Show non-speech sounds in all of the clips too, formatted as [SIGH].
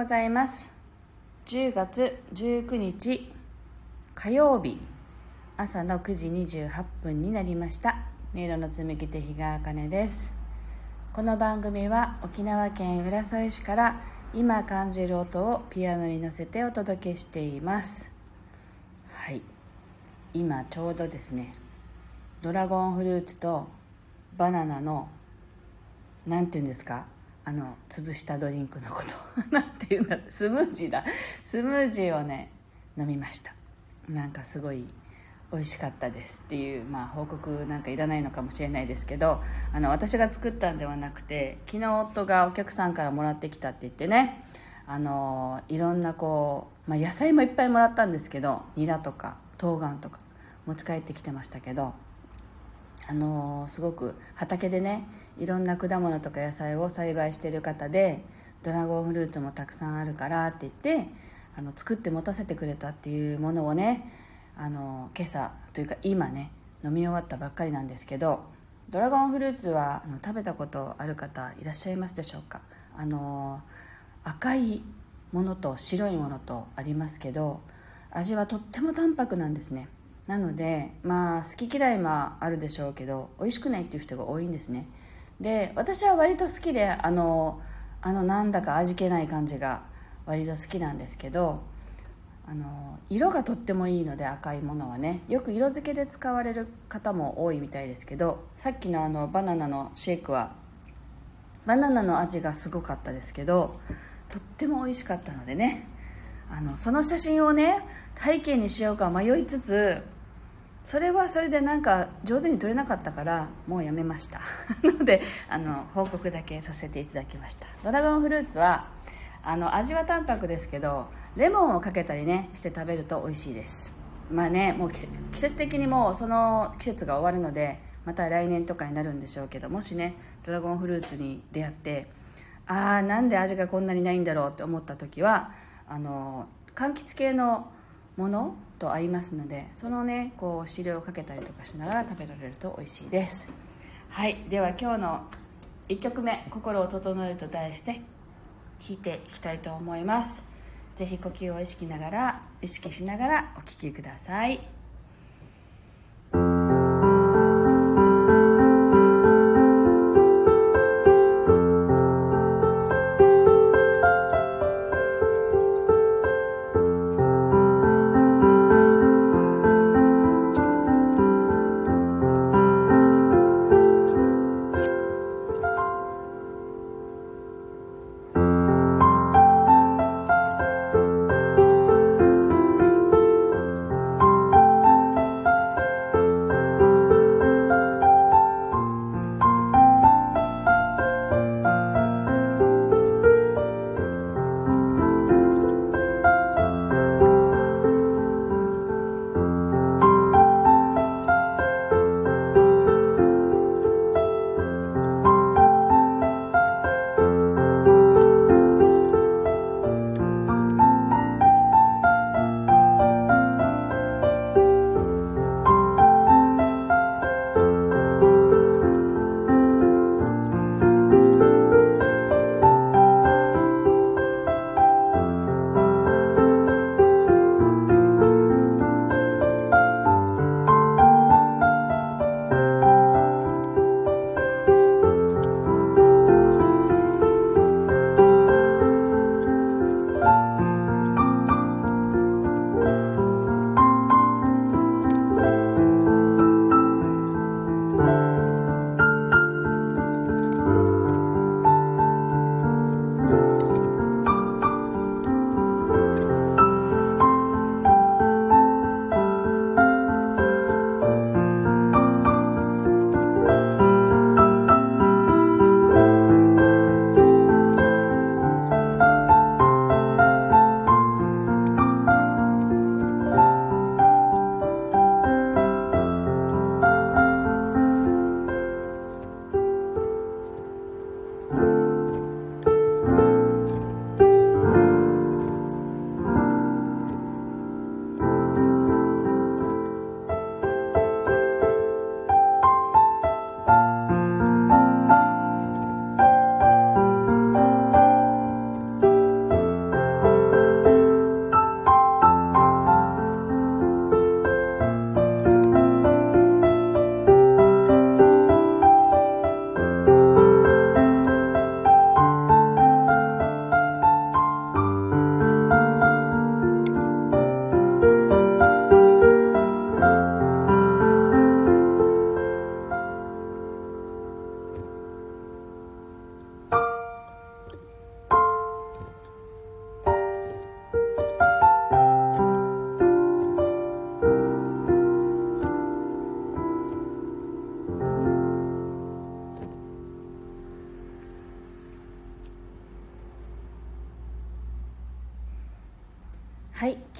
ございます。10月19日火曜日。朝の9時28分になりました。迷路の紡ぎ手日川茜です。この番組は沖縄県浦添市から今感じる音をピアノに乗せてお届けしています。はい。今ちょうどですねドラゴンフルーツとバナナの何て言うんですかあの潰したドリンクのこと。[LAUGHS] 何て言うんだ。スムージーだ。スムージーをね飲みました。なんかすごい美味しかったですっていう、まあ、報告なんかいらないのかもしれないですけどあの私が作ったんではなくて昨日夫がお客さんからもらってきたって言ってねあのいろんなこう、まあ、野菜もいっぱいもらったんですけどニラとか冬瓜とか持ち帰ってきてましたけどあのすごく畑でねいろんな果物とか野菜を栽培してる方でドラゴンフルーツもたくさんあるからって言ってあの作って持たせてくれたっていうものをねあの今朝というか今ね飲み終わったばっかりなんですけどドラゴンフルーツはあの食べたことある方いらっしゃいますでしょうか？あの赤いものと白いものとありますけど味はとっても淡白なんですね。なのでまあ好き嫌いもあるでしょうけど美味しくないっていう人が多いんですね。で私は割と好きであのあのなんだか味気ない感じが割と好きなんですけどあの色がとってもいいので赤いものはねよく色付けで使われる方も多いみたいですけどさっきのあのバナナのシェイクはバナナの味がすごかったですけどとっても美味しかったのでねあのその写真をね背景にしようか迷いつつそれはそれでなんか上手に撮れなかったからもうやめました。[LAUGHS] なのであの報告だけさせていただきました。ドラゴンフルーツはあの味は淡白ですけどレモンをかけたりねして食べると美味しいです。まあねもう季節的にもうその季節が終わるのでまた来年とかになるんでしょうけどもしねドラゴンフルーツに出会ってああなんで味がこんなにないんだろうって思った時はあの柑橘系のものと合いますのでそのねこう汁をかけたりとかしながら食べられると美味しいです。はいでは今日の1曲目「心を整える」と題して弾いていきたいと思います。是非呼吸を意識ながら意識しながらお聴きください。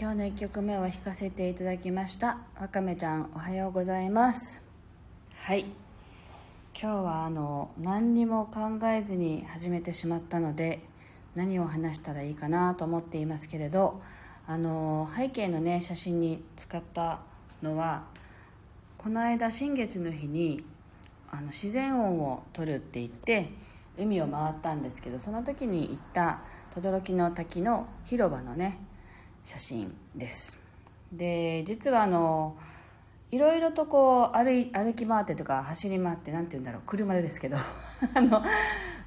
今日の1曲目は弾かせていただきました。わかめちゃんおはようございます。はい。今日はあの何にも考えずに始めてしまったので何を話したらいいかなと思っていますけれどあの背景のね写真に使ったのはこの間新月の日にあの自然音を撮るって言って海を回ったんですけどその時に行った轟の滝の広場のね写真です。で実はあのいろいろとこう歩歩き回ってとか走り回って何て言うんだろう車でですけど [LAUGHS] あの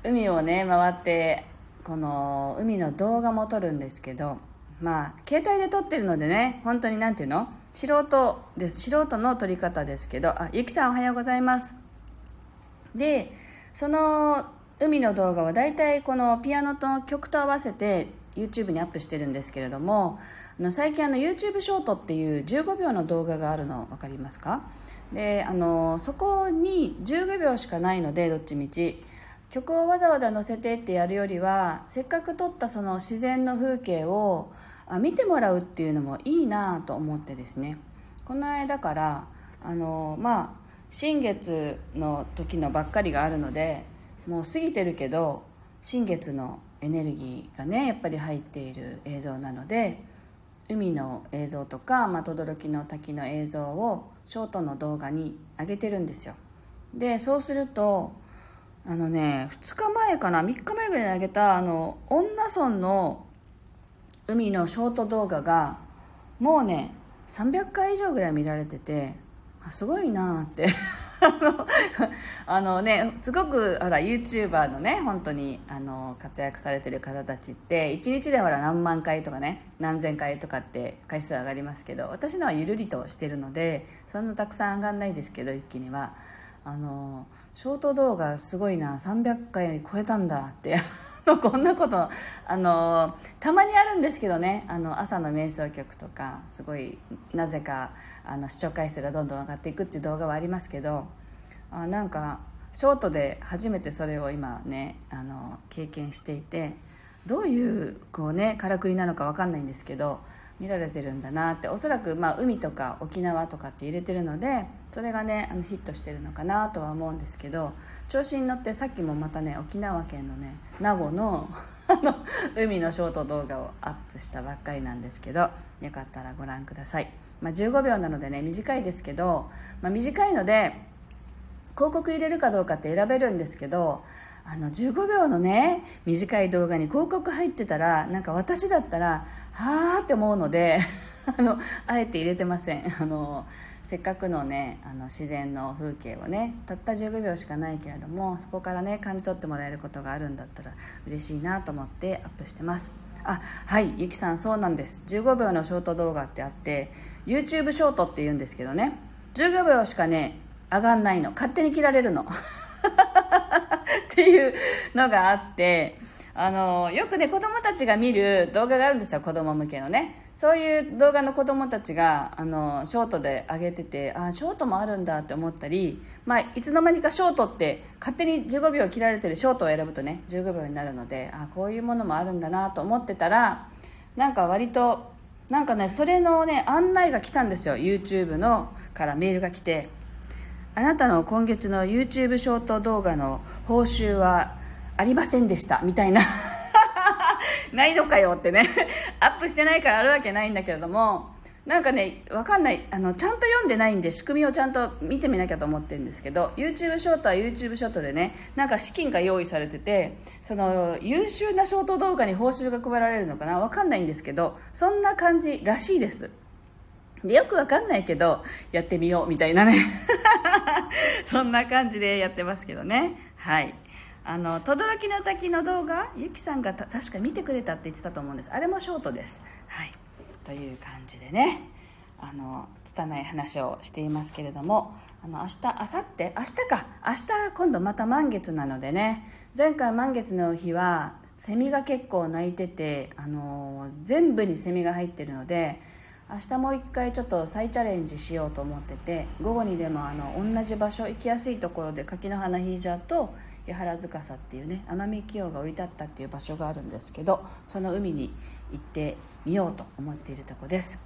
海をね回ってこの海の動画も撮るんですけどまあ携帯で撮ってるのでね本当に何て言うの素人です素人の撮り方ですけどあゆきさんおはようございます。でその海の動画は大体このピアノと曲と合わせて YouTube にアップしてるんですけれどもあの最近あの YouTube ショートっていう15秒の動画があるの分かりますか？であのそこに15秒しかないのでどっちみち。曲をわざわざ載せてってやるよりはせっかく撮ったその自然の風景を見てもらうっていうのもいいなと思ってですね。この間からあのまあ新月の時のばっかりがあるのでもう過ぎてるけど新月のエネルギーがねやっぱり入っている映像なので海の映像とか轟、まあ、の滝の映像をショートの動画に上げてるんですよ。でそうするとあのね2日前かな3日前ぐらいに上げたあの恩納村の海のショート動画がもうね300回以上ぐらい見られててあすごいなって。[LAUGHS] [LAUGHS] [LAUGHS] あのねすごくほら YouTuber のね本当にあの活躍されてる方たちって1日でほら何万回とかね何千回とかって回数上がりますけど私のはゆるりとしてるのでそんなたくさん上がんないですけど一気には。あのショート動画すごいな300回超えたんだって。[LAUGHS] [LAUGHS] こんなことあのたまにあるんですけどね。あの朝の瞑想曲とかすごいなぜかあの視聴回数がどんどん上がっていくっていう動画はありますけどあなんかショートで初めてそれを今ねあの経験していてどういうこうねからくりなのか分かんないんですけど見られてるんだなっておそらくまあ海とか沖縄とかって入れてるのでそれがねあのヒットしてるのかなとは思うんですけど調子に乗ってさっきもまたね沖縄県のね名護の [LAUGHS] 海のショート動画をアップしたばっかりなんですけどよかったらご覧ください、まあ、15秒なのでね短いですけど、まあ、短いので広告入れるかどうかって選べるんですけどあの15秒のね短い動画に広告入ってたらなんか私だったらはあって思うので [LAUGHS] あのあえて入れてません。あのせっかくのねあの自然の風景をねたった15秒しかないけれどもそこからね感じ取ってもらえることがあるんだったら嬉しいなと思ってアップしてます。あはいゆきさんそうなんです。15秒のショート動画ってあって YouTube ショートって言うんですけどね。15秒しかね上がんないの。勝手に切られるの。[LAUGHS] っていうのがあってあのよくね子供たちが見る動画があるんですよ子供向けのね。そういう動画の子供たちがあのショートで上げててああショートもあるんだって思ったり、まあ、いつの間にかショートって勝手に15秒切られてるショートを選ぶとね15秒になるのであこういうものもあるんだなと思ってたらなんか割となんかねそれのね案内が来たんですよ YouTube のからメールが来て。あなたの今月の YouTube ショート動画の報酬はありませんでしたみたいな。[LAUGHS] ないのかよってね。[LAUGHS] アップしてないからあるわけないんだけれども。なんかね分かんない。あのちゃんと読んでないんで仕組みをちゃんと見てみなきゃと思ってるんですけど YouTube ショートは YouTube ショートでねなんか資金が用意されててその優秀なショート動画に報酬が配られるのかな？分かんないんですけどそんな感じらしいです。でよくわかんないけどやってみようみたいなね。[LAUGHS] そんな感じでやってますけどね。はい。あの轟の滝の動画ゆきさんが確か見てくれたって言ってたと思うんです。あれもショートです。はい。という感じでね。あの拙い話をしていますけれどもあの明日明後日？明日か。明日今度また満月なのでね。前回満月の日はセミが結構鳴いててあの全部にセミが入ってるので明日もう一回ちょっと再チャレンジしようと思ってて午後にでもあの同じ場所行きやすいところで柿の花ヒージャーと八原塚さっていうね奄美清が降り立ったっていう場所があるんですけどその海に行ってみようと思っているとこです。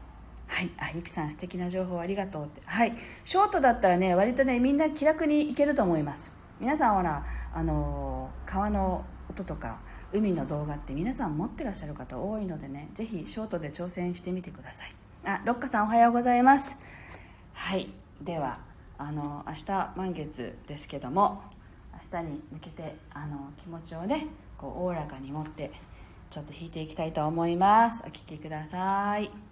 はい。あゆきさん素敵な情報ありがとうって。はい。ショートだったらね割とねみんな気楽に行けると思います。皆さんほらあの川の音とか海の動画って皆さん持ってらっしゃる方多いのでねぜひショートで挑戦してみてください。あロッカさんおはようございます。はい。ではあの明日満月ですけども明日に向けてあの気持ちをねこうおおらかに持ってちょっと弾いていきたいと思います。お聴きください。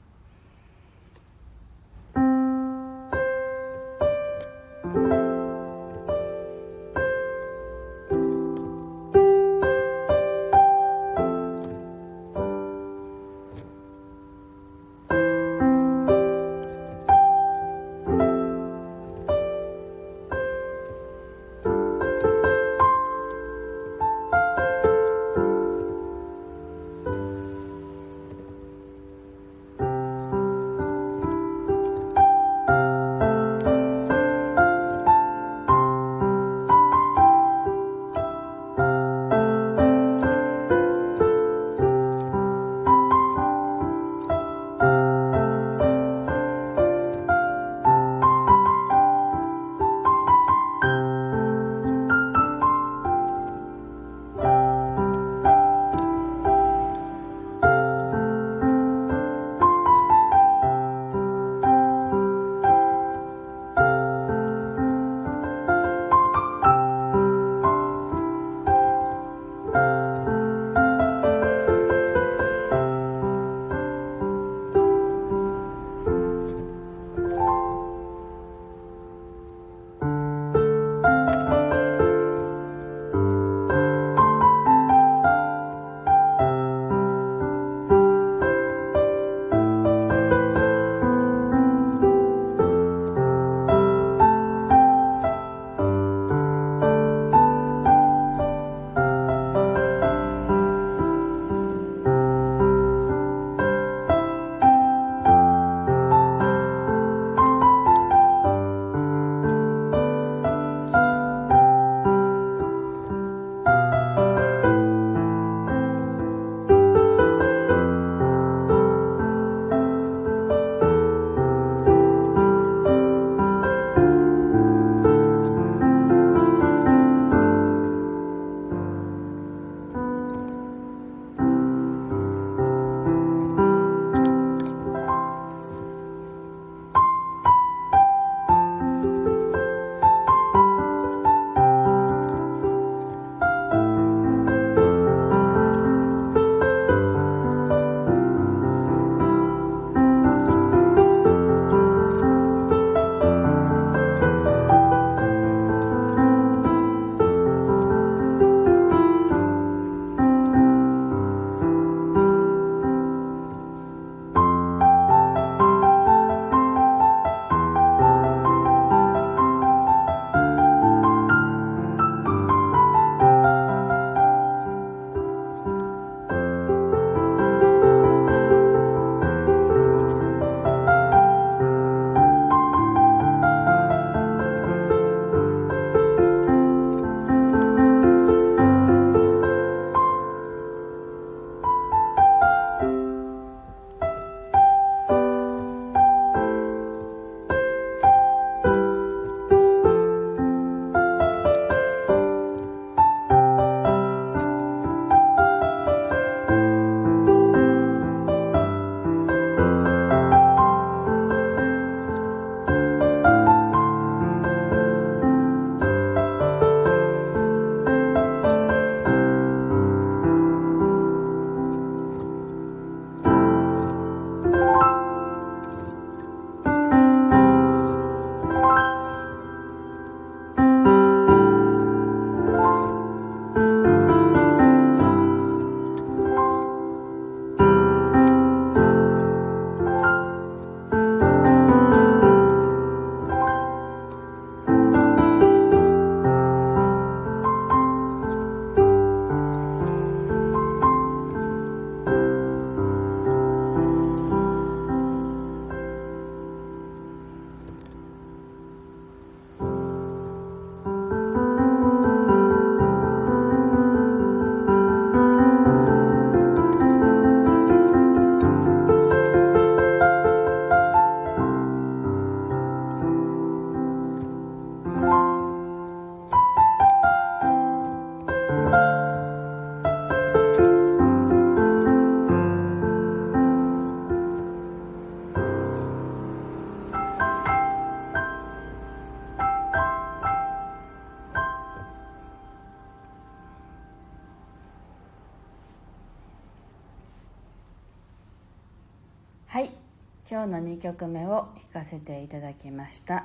今日の2曲目を弾かせていただきました。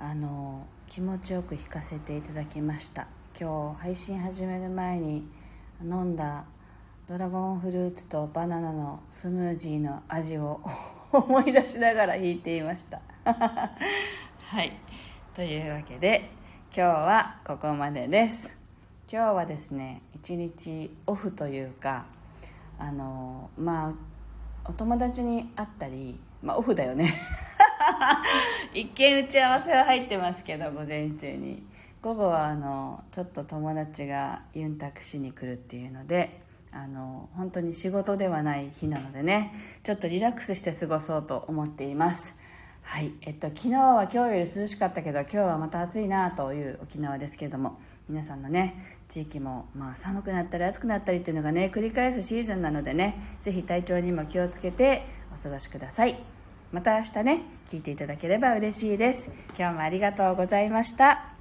あの気持ちよく弾かせていただきました。今日配信始める前に飲んだドラゴンフルーツとバナナのスムージーの味を思い出しながら弾いていました。[LAUGHS] はい。というわけで今日はここまでです。今日はですね一日オフというかあのまあお友達に会ったりまあオフだよね。[LAUGHS] 一見打ち合わせは入ってますけど午前中に。午後はあのちょっと友達がユンタクしに来るっていうのであの本当に仕事ではない日なのでねちょっとリラックスして過ごそうと思っています。はい。えっと昨日は今日より涼しかったけど今日はまた暑いなという沖縄ですけれども皆さんのね地域もまあ寒くなったり暑くなったりっていうのがね繰り返すシーズンなのでねぜひ体調にも気をつけてお過ごしください。また明日ね聞いていただければ嬉しいです。今日もありがとうございました。